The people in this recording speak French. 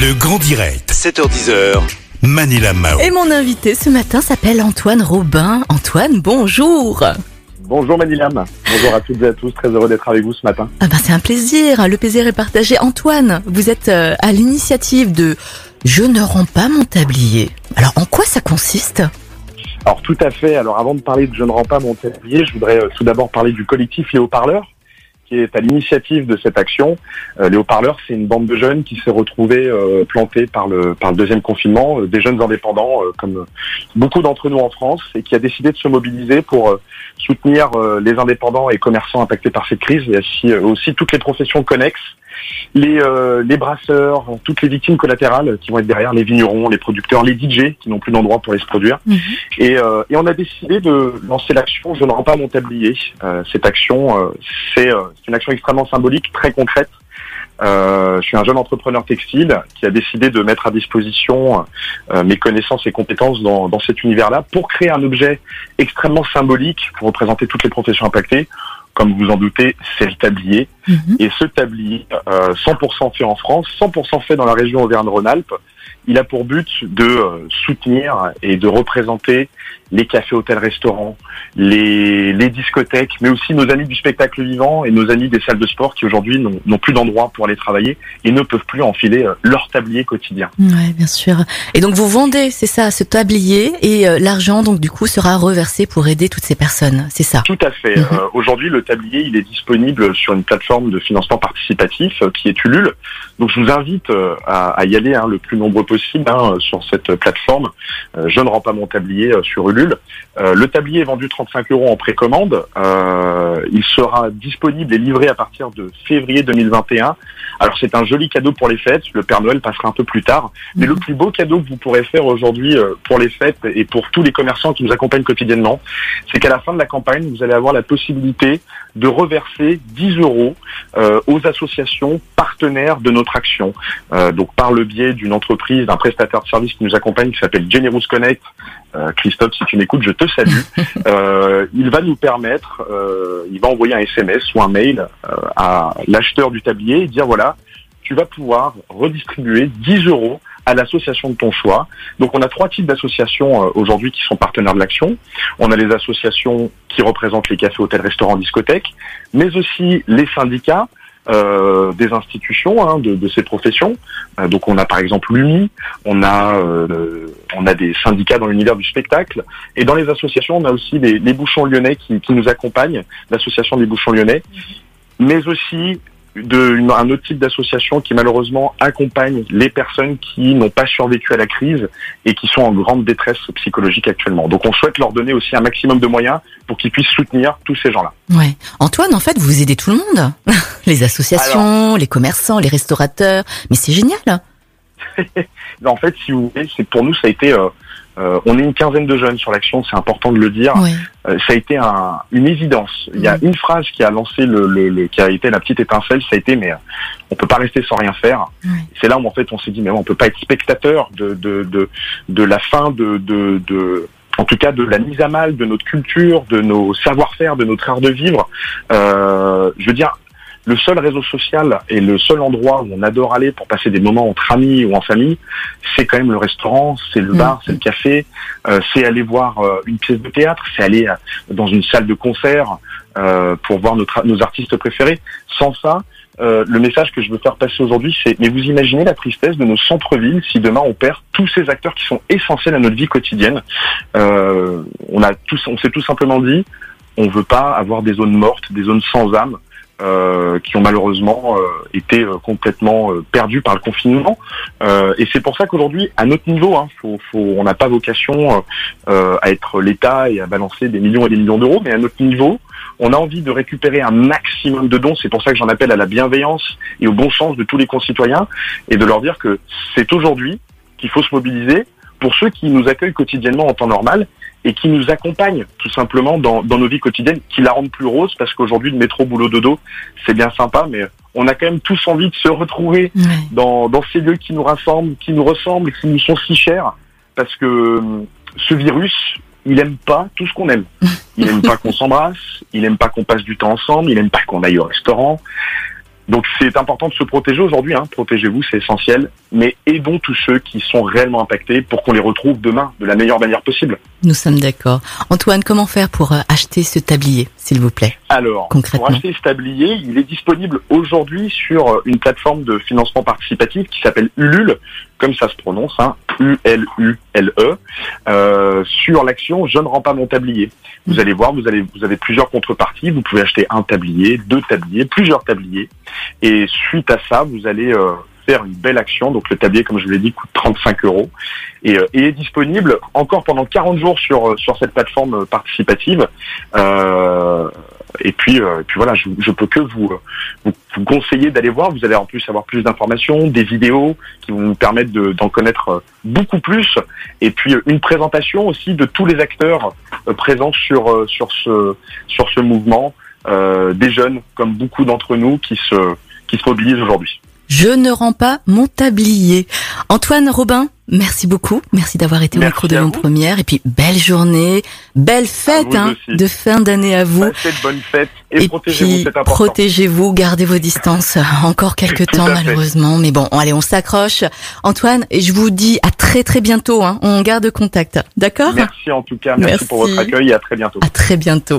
Le grand direct, 7h10h, Manila Mao. Et mon invité ce matin s'appelle Antoine Robin. Antoine, bonjour. Bonjour Manilam, bonjour à toutes et à tous, très heureux d'être avec vous ce matin. Ah ben c'est un plaisir, le plaisir est partagé. Antoine, vous êtes euh, à l'initiative de Je ne rends pas mon tablier. Alors en quoi ça consiste? Alors tout à fait, alors avant de parler de Je ne rends pas mon tablier, je voudrais euh, tout d'abord parler du collectif Les Haut-Parleurs qui est à l'initiative de cette action. Euh, les haut-parleurs, c'est une bande de jeunes qui s'est retrouvée euh, plantée par le, par le deuxième confinement, euh, des jeunes indépendants, euh, comme beaucoup d'entre nous en France, et qui a décidé de se mobiliser pour soutenir les indépendants et commerçants impactés par cette crise, et aussi, aussi toutes les professions connexes, les, euh, les brasseurs, toutes les victimes collatérales qui vont être derrière, les vignerons, les producteurs, les DJ qui n'ont plus d'endroit pour aller se produire. Et, euh, et on a décidé de lancer l'action Je ne rends pas mon tablier. Euh, cette action, euh, c'est euh, c'est une action extrêmement symbolique, très concrète. Euh, je suis un jeune entrepreneur textile qui a décidé de mettre à disposition euh, mes connaissances et compétences dans, dans cet univers-là pour créer un objet extrêmement symbolique pour représenter toutes les professions impactées. Comme vous en doutez, c'est le tablier. Et ce tablier, euh, 100% fait en France, 100% fait dans la région Auvergne-Rhône-Alpes, il a pour but de euh, soutenir et de représenter les cafés, hôtels, restaurants, les, les discothèques, mais aussi nos amis du spectacle vivant et nos amis des salles de sport qui aujourd'hui n'ont plus d'endroit pour aller travailler et ne peuvent plus enfiler euh, leur tablier quotidien. Ouais, bien sûr. Et donc vous vendez, c'est ça, ce tablier et euh, l'argent donc du coup sera reversé pour aider toutes ces personnes, c'est ça? Tout à fait. Mhm. Euh, Aujourd'hui, le tablier, il est disponible sur une plateforme de financement participatif euh, qui est Ulule. Donc, je vous invite à, à y aller hein, le plus nombreux possible hein, sur cette plateforme. Euh, je ne rends pas mon tablier euh, sur Ulule. Euh, le tablier est vendu 35 euros en précommande. Il sera disponible et livré à partir de février 2021. Alors, c'est un joli cadeau pour les fêtes. Le Père Noël passera un peu plus tard. Mais le plus beau cadeau que vous pourrez faire aujourd'hui pour les fêtes et pour tous les commerçants qui nous accompagnent quotidiennement, c'est qu'à la fin de la campagne, vous allez avoir la possibilité de reverser 10 euros aux associations partenaires de notre action. Donc par le biais d'une entreprise, d'un prestataire de service qui nous accompagne, qui s'appelle Generous Connect. Euh, Christophe, si tu m'écoutes, je te salue. Euh, il va nous permettre, euh, il va envoyer un SMS ou un mail euh, à l'acheteur du tablier et dire voilà, tu vas pouvoir redistribuer 10 euros à l'association de ton choix. Donc on a trois types d'associations euh, aujourd'hui qui sont partenaires de l'action. On a les associations qui représentent les cafés, hôtels, restaurants, discothèques, mais aussi les syndicats euh, des institutions hein, de, de ces professions. Euh, donc on a par exemple l'UMI, on a euh, on a des syndicats dans l'univers du spectacle, et dans les associations on a aussi les, les bouchons lyonnais qui, qui nous accompagnent, l'association des bouchons lyonnais, mais aussi de, une- un autre type d'association qui malheureusement accompagne les personnes qui n'ont pas survécu à la crise et qui sont en grande détresse psychologique actuellement. Donc on souhaite leur donner aussi un maximum de moyens pour qu'ils puissent soutenir tous ces gens-là. Ouais. Antoine, en fait, vous aidez tout le monde. les associations, les commerçants, les restaurateurs. Mais c'est génial. En fait, si vous voulez, c'est pour nous ça a été euh, euh, on est une quinzaine de jeunes sur l'action, c'est important de le dire. Ouais. Euh, ça a été un, une évidence. Il y a une phrase qui a lancé le, le, le- qui a été la petite étincelle, ça a été mais euh, on peut pas rester sans rien faire. C'est là où en fait on s'est dit mais on peut pas être spectateur de de de, de la fin de, de de en tout cas de la mise à mal de notre culture, de nos savoir-faire, de notre art de vivre. Euh, je veux dire, le seul réseau social et le seul endroit où on adore aller pour passer des moments entre amis ou en famille, c'est quand même le restaurant, c'est le Mhm. bar, c'est le café, euh, c'est aller voir euh, une pièce de théâtre, c'est aller euh, dans une salle de concert euh, pour voir notre, nos artistes préférés. Sans ça, euh, le message que je veux faire passer aujourd'hui, c'est mais vous imaginez la tristesse de nos centres-villes si demain on perd tous ces acteurs qui sont essentiels à notre vie quotidienne. Euh, on a tous, on s'est tout simplement dit, on veut pas avoir des zones mortes, des zones sans âme. Euh, qui ont malheureusement euh, été euh, complètement euh, perdues par le confinement. Euh, et c'est pour ça qu'aujourd'hui, à notre niveau, hein, faut, faut, on n'a pas vocation à être l'État et à balancer des millions et des millions d'euros, mais à notre niveau, on a envie de récupérer un maximum de dons. C'est pour ça que j'en appelle à la bienveillance et au bon sens de tous les concitoyens et de leur dire que c'est aujourd'hui qu'il faut se mobiliser pour ceux qui nous accueillent quotidiennement en temps normal et qui nous accompagnent tout simplement dans, dans nos vies quotidiennes, qui la rendent plus rose parce qu'aujourd'hui le métro boulot dodo c'est bien sympa, mais on a quand même tous envie de se retrouver Ouais. dans, dans ces lieux qui nous rassemblent, qui nous ressemblent, qui nous sont si chers, parce que euh, ce virus, il aime pas tout ce qu'on aime. Il aime pas qu'on s'embrasse, il aime pas qu'on passe du temps ensemble, il aime pas qu'on aille au restaurant. Donc c'est important de se protéger aujourd'hui, hein. protégez-vous, c'est essentiel, mais aidons tous ceux qui sont réellement impactés pour qu'on les retrouve demain de la meilleure manière possible. Nous sommes d'accord. Antoine, comment faire pour euh, acheter ce tablier, s'il vous plaît? Alors, Concrètement. pour acheter ce tablier, il est disponible aujourd'hui sur euh, une plateforme de financement participatif qui s'appelle Ulule, comme ça se prononce, hein, U-L-U-L-E, euh, sur l'action Je ne rends pas mon tablier. Vous allez voir, vous, allez, vous avez plusieurs contreparties, vous pouvez acheter un tablier, deux tabliers, plusieurs tabliers, et suite à ça, vous allez euh, faire une belle action. Donc le tablier, comme je vous l'ai dit, coûte 35 euros et, euh, et est disponible encore pendant 40 jours sur, sur cette plateforme participative. Euh, et puis, euh, et puis voilà, je, je peux que vous, vous, vous conseiller d'aller voir. Vous allez en plus avoir plus d'informations, des vidéos qui vont vous permettre de- d'en connaître euh, beaucoup plus. Et puis euh, une présentation aussi de tous les acteurs euh, présents sur euh, sur ce sur ce mouvement, euh, des jeunes comme beaucoup d'entre nous qui se qui se mobilisent aujourd'hui. Je ne rends pas mon tablier. Antoine Robin, merci beaucoup. Merci d'avoir été au micro de Lyon. Première. Et puis, belle journée, belle fête hein, de fin d'année à vous. Bonnes fêtes et, Et protégez-vous, puis, c'est important. protégez-vous, gardez vos distances. Encore quelques Tout temps, malheureusement. Mais bon, allez, on s'accroche. Antoine, et je vous dis à très très bientôt. Hein. On garde contact. D'accord? Merci en tout cas, merci, Merci. pour votre accueil et à très bientôt. À très bientôt.